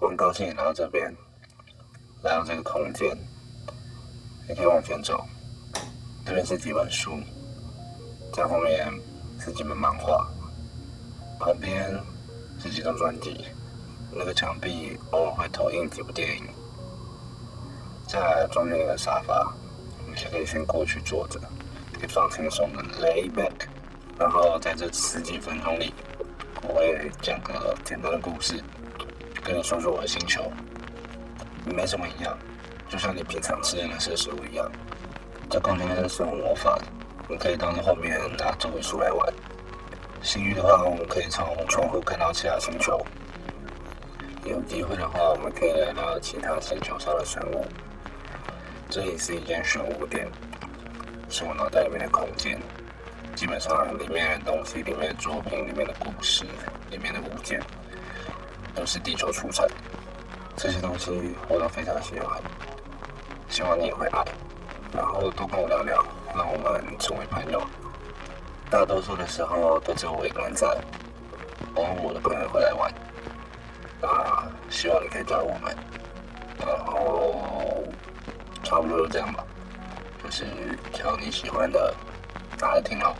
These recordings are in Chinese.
我很高兴你来到这边，来到这个空间。你可以往前走，这边是几本书，在后面是几本漫画，旁边是几张专辑，那个墙壁偶尔会投影几部电影。再来中间那个沙发，你可以先过去坐着，可以放轻松的 lay back。然后在这十几分钟里，我会讲个简单的故事，跟你说说我的星球，没什么一样。就像你平常吃的那些食物一样，这空间是有魔法的，你可以到那后面拿这本书来玩。幸运的话，我们可以从窗户看到其他星球；有机会的话，我们可以来到其他星球上的生物。这里是一间玄武店，是我脑袋里面的空间。基本上里面的东西、里面的作品、里面的故事、里面的物件，都是地球出产。这些东西我都非常喜欢。希望你也会爱，然后多跟我聊聊，让我们成为朋友。大多数的时候都只有我一个人在，偶尔我的朋友会来玩。啊，希望你可以加入我们。然后差不多就这样吧，就是挑你喜欢的拿来听咯。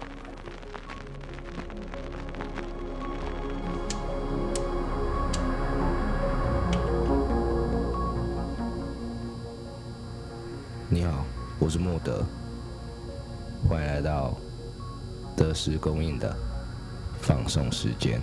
你好，我是莫德，欢迎来到德时供应的放松时间。